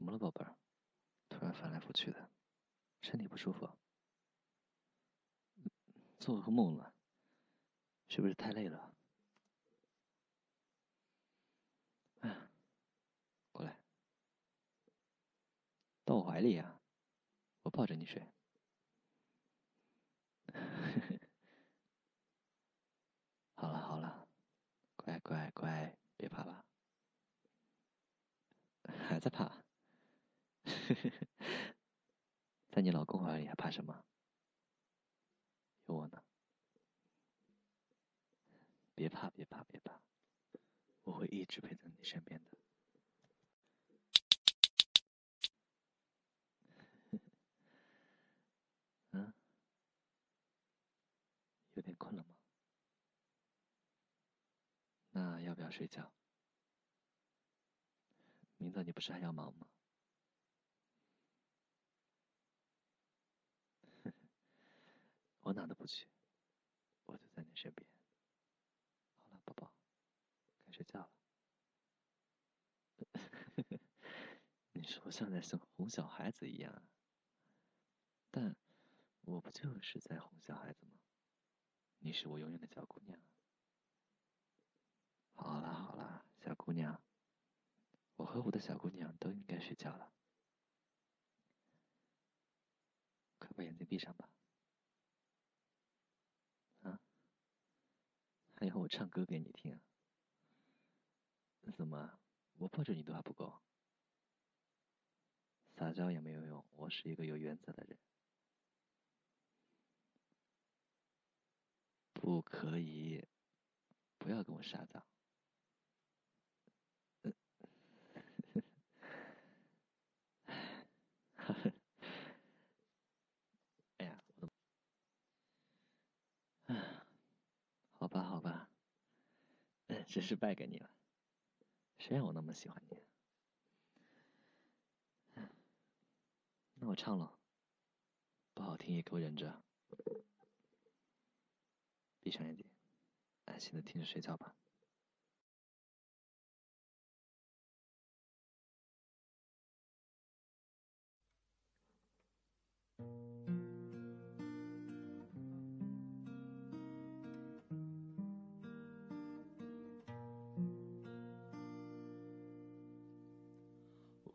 怎么了，宝贝儿？突然翻来覆去的，身体不舒服？做噩梦了？是不是太累了？哎，过来，到我怀里呀，我抱着你睡。好了好了，乖乖乖，别怕了。还在怕？在你老公怀里还怕什么？有我呢。别怕，别怕，别怕，我会一直陪在你身边的。嗯，有点困了吗？那要不要睡觉？明早你不是还要忙吗？我哪都不去，我就在你身边。好了，宝宝，该睡觉了。你说像在哄哄小孩子一样，但我不就是在哄小孩子吗？你是我永远的小姑娘。好了好了，小姑娘。我和我的小姑娘都应该睡觉了，快把眼睛闭上吧。啊？那以后我唱歌给你听？怎么，我抱着你都还不够？撒娇也没有用，我是一个有原则的人。不可以，不要跟我撒娇。哎呀，我的，啊，好吧，好吧，真是败给你了，谁让我那么喜欢你？那我唱了，不好听也给我忍着，闭上眼睛，安心的听着睡觉吧。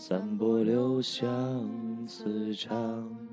散播留香磁场。